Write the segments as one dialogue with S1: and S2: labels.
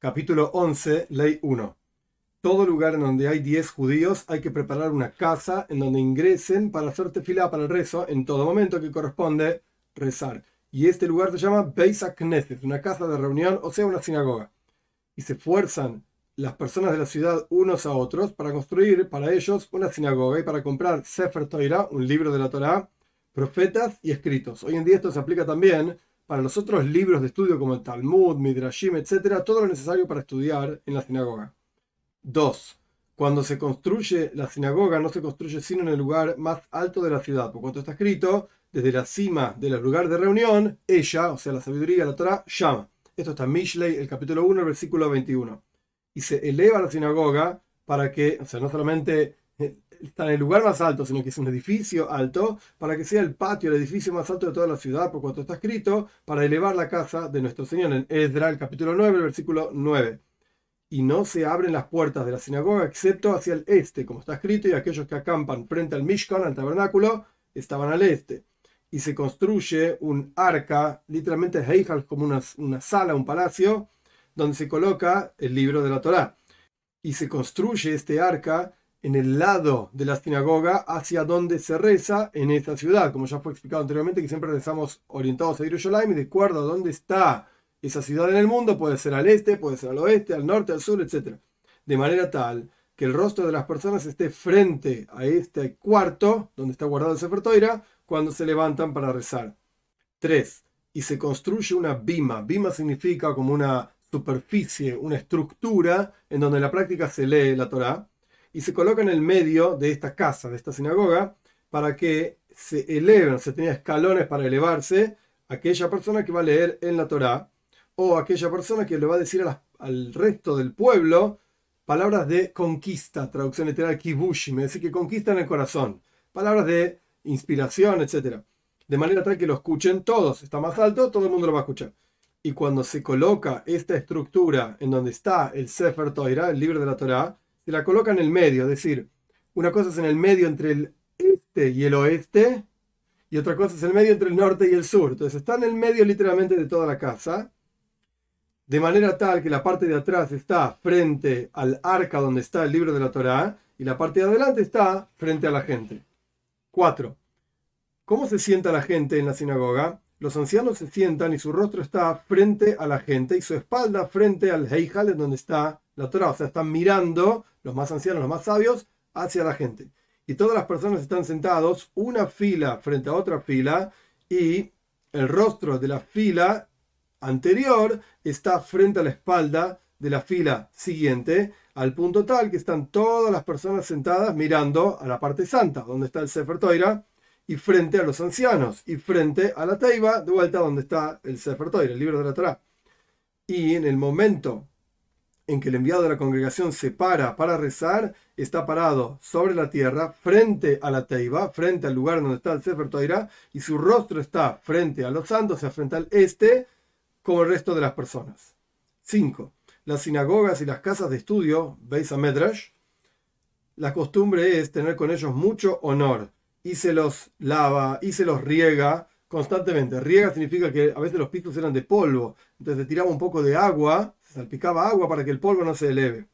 S1: Capítulo 11, Ley 1. Todo lugar en donde hay 10 judíos hay que preparar una casa en donde ingresen para hacer tefilá para el rezo en todo momento que corresponde rezar. Y este lugar se llama Beis Knesset, una casa de reunión, o sea, una sinagoga. Y se fuerzan las personas de la ciudad unos a otros para construir para ellos una sinagoga y para comprar Sefer Torah, un libro de la Torah, profetas y escritos. Hoy en día esto se aplica también para los otros libros de estudio como el Talmud, Midrashim, etc., todo lo necesario para estudiar en la sinagoga. 2. Cuando se construye la sinagoga no se construye sino en el lugar más alto de la ciudad, por cuanto está escrito, desde la cima del lugar de reunión, ella, o sea, la sabiduría, la Torah, llama. Esto está en Mishlei, el capítulo 1, el versículo 21. Y se eleva la sinagoga para que, o sea, no solamente está en el lugar más alto, sino que es un edificio alto, para que sea el patio, el edificio más alto de toda la ciudad, por cuanto está escrito, para elevar la casa de nuestro Señor, en Esdra, el capítulo 9, el versículo 9. Y no se abren las puertas de la sinagoga excepto hacia el este, como está escrito, y aquellos que acampan frente al Mishkan, al tabernáculo, estaban al este. Y se construye un arca, literalmente Heijal, como una, una sala, un palacio, donde se coloca el libro de la Torá. Y se construye este arca en el lado de la sinagoga hacia donde se reza en esta ciudad. Como ya fue explicado anteriormente, que siempre rezamos orientados a Yerushalayim y de acuerdo a dónde está esa ciudad en el mundo, puede ser al este, puede ser al oeste, al norte, al sur, etc. De manera tal que el rostro de las personas esté frente a este cuarto donde está guardado el Sefer Toira cuando se levantan para rezar. 3. Y se construye una bima. Bima significa como una superficie, una estructura en donde en la práctica se lee la Torah y se coloca en el medio de esta casa, de esta sinagoga, para que se eleven, se tenía escalones para elevarse aquella persona que va a leer en la Torá o aquella persona que le va a decir al resto del pueblo palabras de conquista, traducción literal kibushi, me dice que conquistan el corazón, palabras de inspiración, etc. De manera tal que lo escuchen todos, está más alto, todo el mundo lo va a escuchar. Y cuando se coloca esta estructura en donde está el Sefer Torah, el libro de la Torá, se la coloca en el medio, es decir, una cosa es en el medio entre el este y el oeste, y otra cosa es en el medio entre el norte y el sur. Entonces está en el medio literalmente de toda la casa, de manera tal que la parte de atrás está frente al arca donde está el libro de la Torá, y la parte de adelante está frente a la gente. 4. ¿Cómo se sienta la gente en la sinagoga? Los ancianos se sientan y su rostro está frente a la gente y su espalda frente al Heijal, en donde está la Torah. O sea, están mirando los más ancianos, los más sabios, hacia la gente. Y todas las personas están sentados una fila frente a otra fila y el rostro de la fila anterior está frente a la espalda de la fila siguiente, al punto tal que están todas las personas sentadas mirando a la parte santa, donde está el Sefer Toira, y frente a los ancianos, y frente a la Teiba, de vuelta donde está el Sefer Toira, el libro de la Torah. Y en el momento en que el enviado de la congregación se para para rezar, está parado sobre la tierra, frente a la teiba, frente al lugar donde está el Sefer Toira, y su rostro está frente a los santos, o sea, frente al este, como el resto de las personas. 5. Las sinagogas y las casas de estudio, Beis Medrash, la costumbre es tener con ellos mucho honor, y se los lava, y se los riega constantemente. Riega significa que a veces los pisos eran de polvo, entonces se tiraba un poco de agua salpicaba agua para que el polvo no se eleve.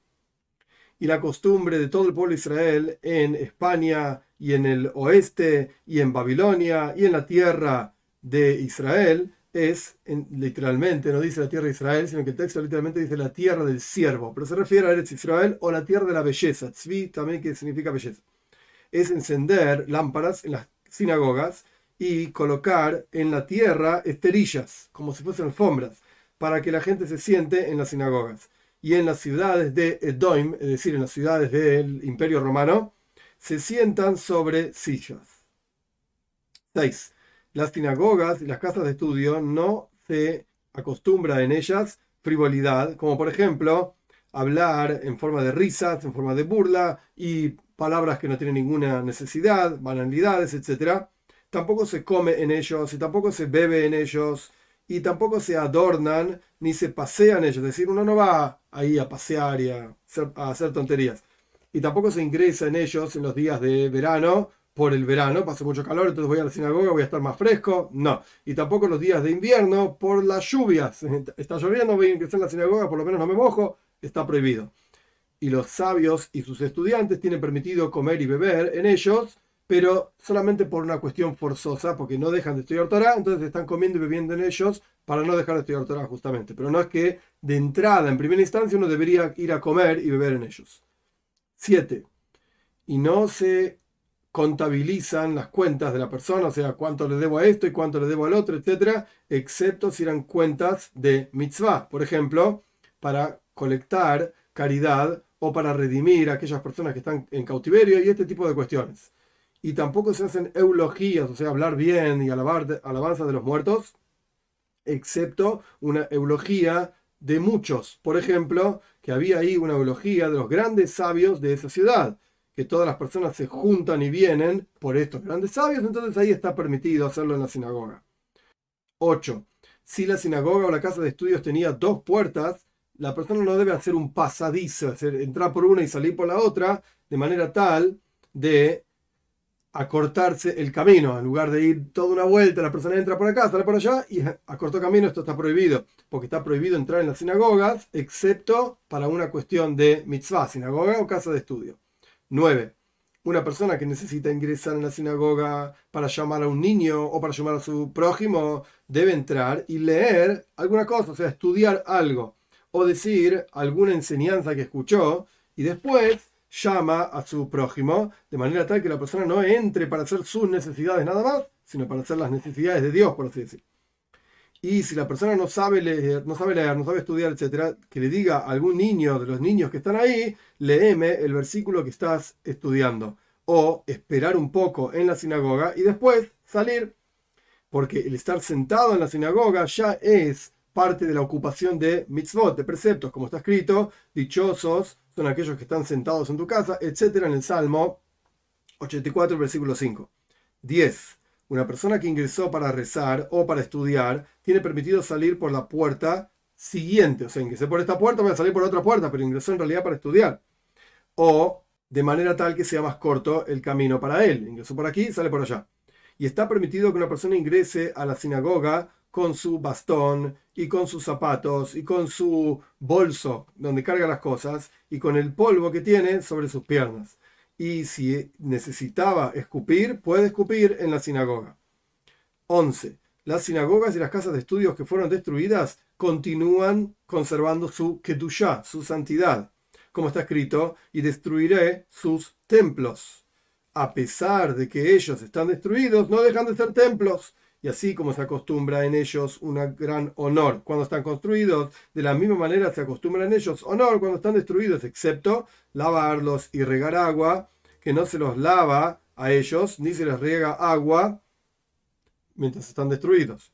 S1: Y la costumbre de todo el pueblo de Israel en España y en el oeste y en Babilonia y en la tierra de Israel es, literalmente, no dice la tierra de Israel, sino que el texto literalmente dice la tierra del siervo, pero se refiere a Eretz Israel o la tierra de la belleza, tzvi también que significa belleza. Es encender lámparas en las sinagogas y colocar en la tierra esterillas, como si fuesen alfombras para que la gente se siente en las sinagogas. Y en las ciudades de Edoim, es decir, en las ciudades del Imperio Romano, se sientan sobre sillas. 6. Las sinagogas y las casas de estudio no se acostumbra en ellas frivolidad, como por ejemplo hablar en forma de risas, en forma de burla y palabras que no tienen ninguna necesidad, banalidades, etc. Tampoco se come en ellos y tampoco se bebe en ellos y tampoco se adornan ni se pasean ellos. Es decir, uno no va ahí a pasear y a hacer, tonterías. Y tampoco se ingresa en ellos en los días de verano por el verano, pasa mucho calor, entonces voy a la sinagoga, voy a estar más fresco. No. Y tampoco los días de invierno por las lluvias. Está lloviendo, voy a ingresar en la sinagoga, por lo menos no me mojo, está prohibido. Y los sabios y sus estudiantes tienen permitido comer y beber en ellos, pero solamente por una cuestión forzosa, porque no dejan de estudiar Torah, entonces están comiendo y bebiendo en ellos para no dejar de estudiar Torah justamente. Pero no es que de entrada, en primera instancia, uno debería ir a comer y beber en ellos. 7. Y no se contabilizan las cuentas de la persona, o sea, cuánto le debo a esto y cuánto le debo al otro, etcétera, excepto si eran cuentas de mitzvah, por ejemplo, para colectar caridad o para redimir a aquellas personas que están en cautiverio y este tipo de cuestiones. Y tampoco se hacen eulogías, o sea, hablar bien y alabar alabanza de los muertos, excepto una eulogía de muchos. Por ejemplo, que había ahí una eulogía de los grandes sabios de esa ciudad que todas las personas se juntan y vienen por estos grandes sabios, entonces ahí está permitido hacerlo en la sinagoga. 8. Si la sinagoga o la casa de estudios tenía dos puertas, la persona no debe hacer un pasadizo, hacer, entrar por una y salir por la otra, de manera tal de acortarse el camino. En lugar de ir toda una vuelta, la persona entra por acá, sale por allá y acortó camino, esto está prohibido, porque está prohibido entrar en las sinagogas, excepto para una cuestión de mitzvah, sinagoga o casa de estudio. 9. Una persona que necesita ingresar en la sinagoga para llamar a un niño o para llamar a su prójimo debe entrar y leer alguna cosa, o sea, estudiar algo o decir alguna enseñanza que escuchó y después llama a su prójimo de manera tal que la persona no entre para hacer sus necesidades nada más, sino para hacer las necesidades de Dios, por así decir. Y si la persona no sabe leer, no sabe leer, no sabe estudiar, etcétera, que le diga a algún niño de los niños que están ahí, léeme el versículo que estás estudiando. O esperar un poco en la sinagoga y después salir. Porque el estar sentado en la sinagoga ya es parte de la ocupación de mitzvot, de preceptos, como está escrito, dichosos son aquellos que están sentados en tu casa, etcétera, en el Salmo 84, versículo 5. 10. Una persona que ingresó para rezar o para estudiar tiene permitido salir por la puerta siguiente. O sea, ingresé por esta puerta, voy a salir por otra puerta, pero ingresó en realidad para estudiar. O de manera tal que sea más corto el camino para él. Ingresó por aquí, sale por allá. Y está permitido que una persona ingrese a la sinagoga con su bastón y con sus zapatos y con su bolso donde carga las cosas y con el polvo que tiene sobre sus piernas y si necesitaba escupir, puede escupir en la sinagoga. 11. Las sinagogas y las casas de estudios que fueron destruidas continúan conservando su kedushá, su santidad, como está escrito, y destruiré sus templos. A pesar de que ellos están destruidos, no dejan de ser templos, y así como se acostumbra en ellos un gran honor cuando están construidos, de la misma manera se acostumbra en ellos honor cuando están destruidos, excepto lavarlos y regar agua, que no se los lava a ellos, ni se les riega agua mientras están destruidos.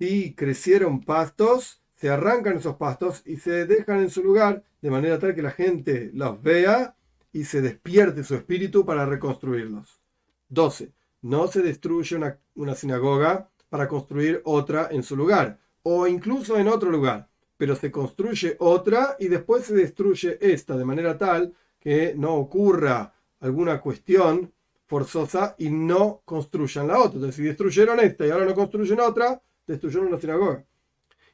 S1: Si crecieron pastos, se arrancan esos pastos y se dejan en su lugar de manera tal que la gente los vea y se despierte su espíritu para reconstruirlos. 12 no se destruye una, sinagoga para construir otra en su lugar, o incluso en otro lugar, pero se construye otra y después se destruye esta, de manera tal que no ocurra alguna cuestión forzosa y no construyan la otra. Entonces, si destruyeron esta y ahora no construyen otra, destruyeron la sinagoga.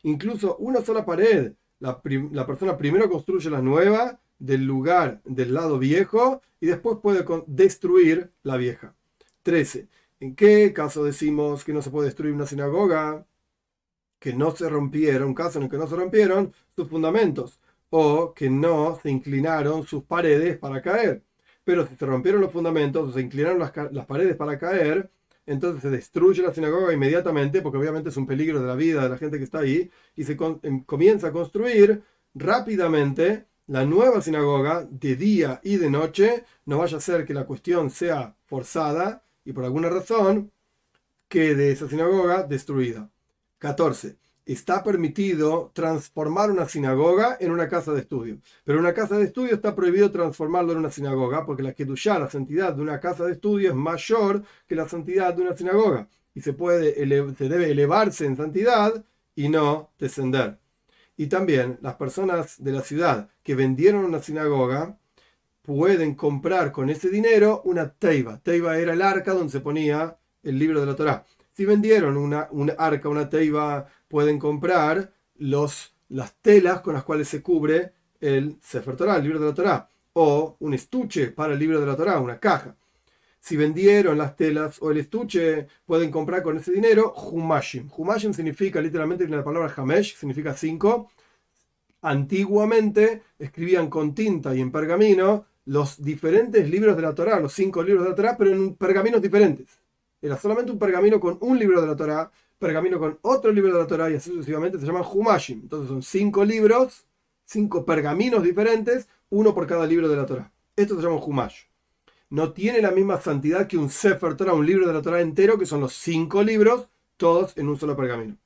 S1: Incluso una sola pared, la, la persona primero construye la nueva del lugar del lado viejo y después puede destruir la vieja. 13. ¿En qué caso decimos que no se puede destruir una sinagoga? Que no se rompieron, caso en el que no se rompieron sus fundamentos o que no se inclinaron sus paredes para caer. Pero si se rompieron los fundamentos o se inclinaron las, las paredes para caer, entonces se destruye la sinagoga inmediatamente, porque obviamente es un peligro de la vida de la gente que está ahí, y se em, comienza a construir rápidamente la nueva sinagoga de día y de noche, no vaya a ser que la cuestión sea forzada y por alguna razón quede esa sinagoga destruida. 14. Está permitido transformar una sinagoga en una casa de estudio. Pero una casa de estudio está prohibido transformarlo en una sinagoga porque la Kedushá, la santidad de una casa de estudio, es mayor que la santidad de una sinagoga. Y se, puede se debe elevarse en santidad y no descender. Y también las personas de la ciudad que vendieron una sinagoga pueden comprar con ese dinero una teiva. Teiva era el arca donde se ponía el libro de la Torá. Si vendieron una, arca, una teiva, pueden comprar los, las telas con las cuales se cubre el Sefer Torah, el libro de la Torá, o un estuche para el libro de la Torá, una caja. Si vendieron las telas o el estuche, pueden comprar con ese dinero humashim. Humashim significa literalmente la palabra hamesh, significa cinco. Antiguamente escribían con tinta y en pergamino los diferentes libros de la Torá, los cinco libros de la Torá, pero en pergaminos diferentes. Era solamente un pergamino con un libro de la Torá, pergamino con otro libro de la Torá y así sucesivamente se llaman Humashim. Entonces son cinco libros, cinco pergaminos diferentes, uno por cada libro de la Torá. Esto se llama Humash. No tiene la misma santidad que un Sefer Torah, un libro de la Torá entero, que son los cinco libros, todos en un solo pergamino.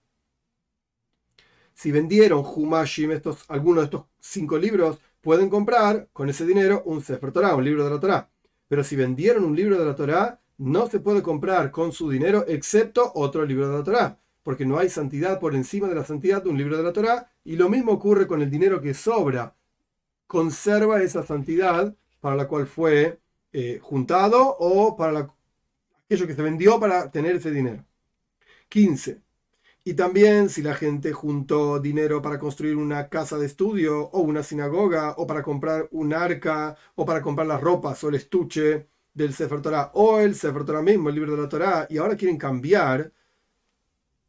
S1: Si vendieron Humashim, estos, algunos de estos cinco libros, pueden comprar con ese dinero un Sefer Torah, un libro de la Torá. Pero si vendieron un libro de la Torá, no se puede comprar con su dinero excepto otro libro de la Torá, porque no hay santidad por encima de la santidad de un libro de la Torá, y lo mismo ocurre con el dinero que sobra. Conserva esa santidad para la cual fue eh, juntado o para aquello que se vendió para tener ese dinero. 15. Y también si la gente juntó dinero para construir una casa de estudio o una sinagoga o para comprar un arca o para comprar las ropas o el estuche del Sefer Torah o el Sefer Torah mismo, el libro de la Torah, y ahora quieren cambiar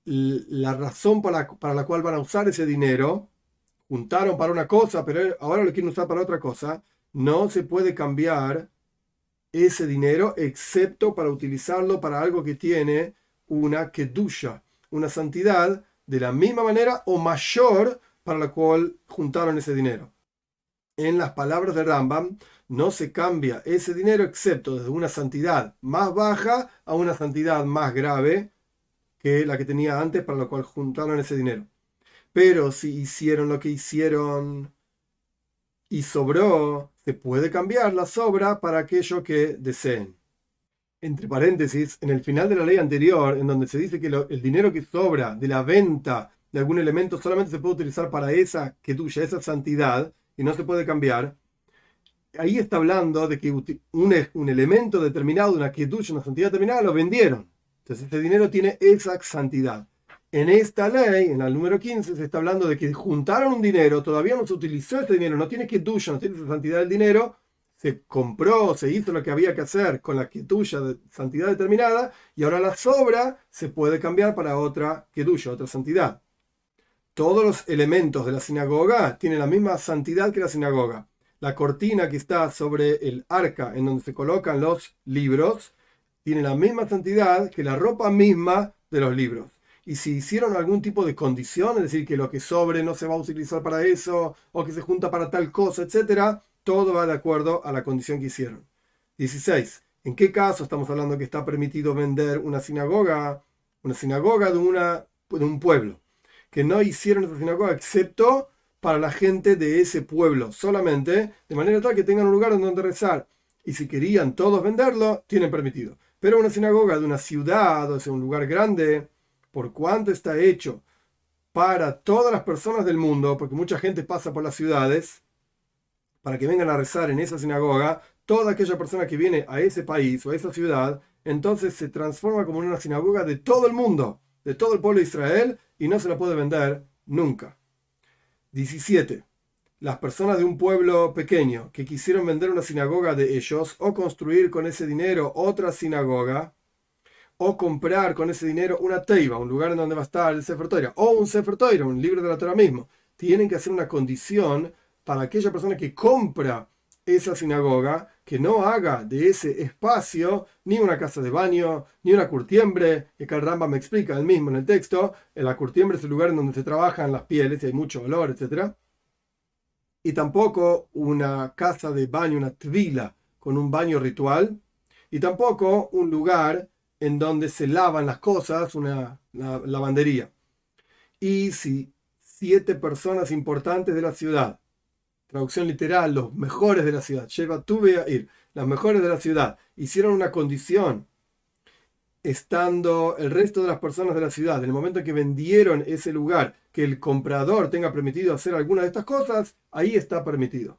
S1: la razón para para la cual van a usar ese dinero, juntaron para una cosa, pero ahora lo quieren usar para otra cosa, no se puede cambiar ese dinero excepto para utilizarlo para algo que tiene una kedusha, una santidad de la misma manera o mayor para la cual juntaron ese dinero. En las palabras de Rambam, no se cambia ese dinero excepto desde una santidad más baja a una santidad más grave que la que tenía antes para la cual juntaron ese dinero. Pero si hicieron lo que hicieron y sobró, se puede cambiar la sobra para aquello que deseen. Entre paréntesis, en el final de la ley anterior, en donde se dice que el dinero que sobra de la venta de algún elemento solamente se puede utilizar para esa que tuya, esa santidad, y no se puede cambiar, ahí está hablando de que un, elemento determinado, una quietud, una santidad determinada, lo vendieron. Entonces este dinero tiene esa santidad. En esta ley, en el número 15, se está hablando de que juntaron un dinero, todavía no se utilizó ese dinero, no tiene quietuya, no tiene esa santidad del dinero, se compró, se hizo lo que había que hacer con la quietuya de santidad determinada, y ahora la sobra se puede cambiar para otra quietuya, otra santidad. Todos los elementos de la sinagoga tienen la misma santidad que la sinagoga la cortina que está sobre el arca en donde se colocan los libros tiene la misma santidad que la ropa misma de los libros. Y si hicieron algún tipo de condición, es decir, que lo que sobre no se va a utilizar para eso, o que se junta para tal cosa, etc., todo va de acuerdo a la condición que hicieron. 16. ¿En qué caso estamos hablando que está permitido vender una sinagoga, una sinagoga de, una, un pueblo? Que no hicieron esa sinagoga excepto para la gente de ese pueblo solamente, de manera tal que tengan un lugar donde rezar. Y si querían todos venderlo, tienen permitido. Pero una sinagoga de una ciudad, o sea, un lugar grande, por cuanto está hecho para todas las personas del mundo, porque mucha gente pasa por las ciudades, para que vengan a rezar en esa sinagoga, toda aquella persona que viene a ese país o a esa ciudad, entonces se transforma como una sinagoga de todo el mundo, de todo el pueblo de Israel, y no se la puede vender nunca. 17. Las personas de un pueblo pequeño que quisieron vender una sinagoga de ellos o construir con ese dinero otra sinagoga o comprar con ese dinero una teiva, un lugar en donde va a estar el Sefer o un Sefer un libro de la Torah mismo, tienen que hacer una condición para aquella persona que compra esa sinagoga que no haga de ese espacio ni una casa de baño, ni una curtiembre, que el Ramba me explica el mismo en el texto, la curtiembre es el lugar en donde se trabajan las pieles y hay mucho olor, etc. Y tampoco una casa de baño, una tvila con un baño ritual, y tampoco un lugar en donde se lavan las cosas, una, lavandería. Y si siete personas importantes de la ciudad traducción literal, los mejores de la ciudad, lleva tuve a ir, las mejores de la ciudad, hicieron una condición, estando el resto de las personas de la ciudad, en el momento en que vendieron ese lugar, que el comprador tenga permitido hacer alguna de estas cosas, ahí está permitido.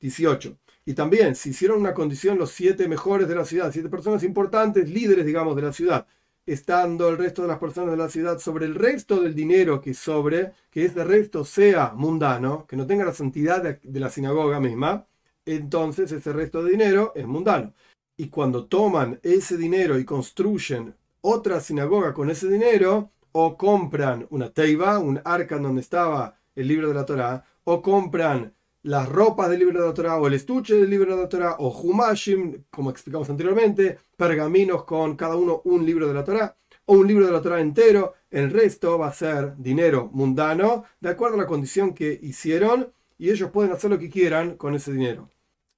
S1: 18. Y también, si hicieron una condición los siete mejores de la ciudad, siete personas importantes, líderes, digamos, de la ciudad, estando el resto de las personas de la ciudad sobre el resto del dinero que sobre, que ese resto sea mundano, que no tenga la santidad de la sinagoga misma, entonces ese resto de dinero es mundano. Y cuando toman ese dinero y construyen otra sinagoga con ese dinero, o compran una teiva, un arca donde estaba el libro de la Torá, o compran las ropas del libro de la Torá, o el estuche del libro de la Torá, o humashim, como explicamos anteriormente, pergaminos con cada uno un libro de la Torá, o un libro de la Torá entero, el resto va a ser dinero mundano, de acuerdo a la condición que hicieron, y ellos pueden hacer lo que quieran con ese dinero.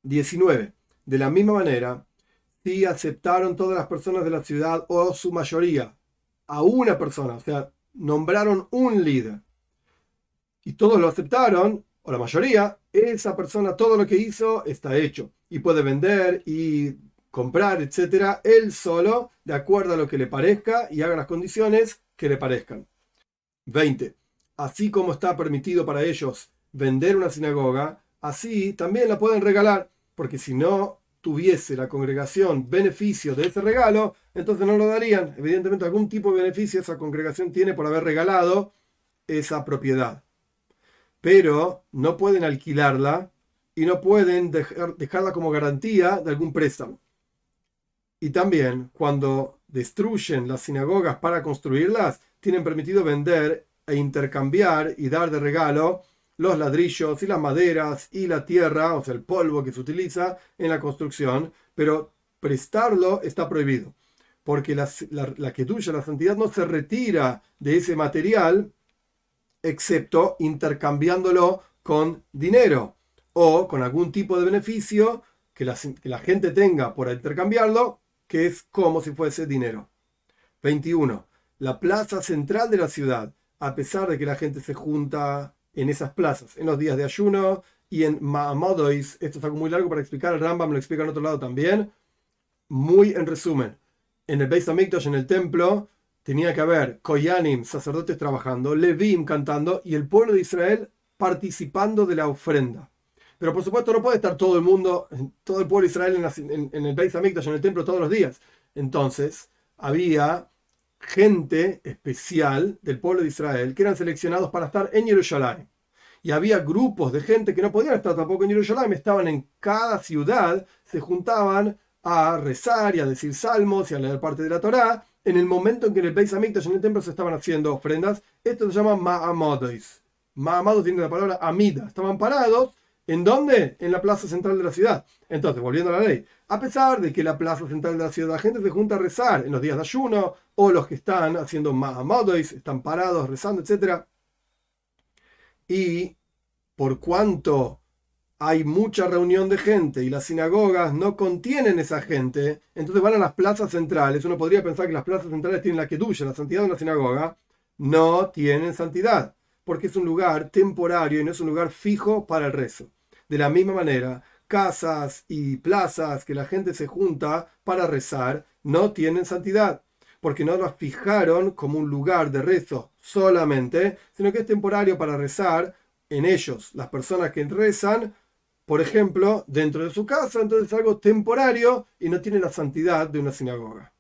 S1: 19. De la misma manera, si aceptaron todas las personas de la ciudad o su mayoría a una persona, o sea, nombraron un líder y todos lo aceptaron, o la mayoría, esa persona todo lo que hizo está hecho y puede vender y comprar, etcétera, él solo, de acuerdo a lo que le parezca y haga las condiciones que le parezcan. 20. Así como está permitido para ellos vender una sinagoga, así también la pueden regalar, porque si no tuviese la congregación beneficio de ese regalo, entonces no lo darían. Evidentemente algún tipo de beneficio esa congregación tiene por haber regalado esa propiedad. Pero no pueden alquilarla y no pueden dejarla como garantía de algún préstamo. Y también cuando destruyen las sinagogas para construirlas, tienen permitido vender e intercambiar y dar de regalo los ladrillos y las maderas y la tierra, o sea, el polvo que se utiliza en la construcción, pero prestarlo está prohibido, porque la, la, que tuya, la santidad, no se retira de ese material excepto intercambiándolo con dinero o con algún tipo de beneficio que la, que la gente tenga por intercambiarlo, que es como si fuese dinero. 21. La plaza central de la ciudad, a pesar de que la gente se junta en esas plazas, en los días de ayuno y en Ma'amodois. Esto es algo muy largo para explicar, el Rambam lo explica en otro lado también. Muy en resumen, en el Beis Hamikdash, en el templo, tenía que haber Koyanim, sacerdotes trabajando, Levim cantando y el pueblo de Israel participando de la ofrenda. Pero por supuesto no puede estar todo el mundo, todo el pueblo de Israel en, el Beis Hamikdash, en el templo todos los días. Entonces había gente especial del pueblo de Israel que eran seleccionados para estar en Jerusalén. Y había grupos de gente que no podían estar tampoco en Jerusalén, estaban en cada ciudad, se juntaban a rezar y a decir salmos y a leer parte de la Torá. En el momento en que en el Beis Hamikdash, en el templo, se estaban haciendo ofrendas, esto se llama Ma'amadois. Ma'amados tiene la palabra Amida. Estaban parados ¿En dónde? En la plaza central de la ciudad. Entonces, volviendo a la ley, a pesar de que la plaza central de la ciudad la gente se junta a rezar en los días de ayuno, o los que están haciendo Mahamodois, están parados rezando, etc. Y por cuanto hay mucha reunión de gente y las sinagogas no contienen esa gente, entonces van a las plazas centrales. Uno podría pensar que las plazas centrales tienen la que duya, la santidad de una sinagoga. No tienen santidad, porque es un lugar temporario y no es un lugar fijo para el rezo. De la misma manera, casas y plazas que la gente se junta para rezar no tienen santidad, porque no las fijaron como un lugar de rezo solamente, sino que es temporario para rezar en ellos, las personas que rezan, por ejemplo, dentro de su casa, entonces es algo temporario y no tiene la santidad de una sinagoga.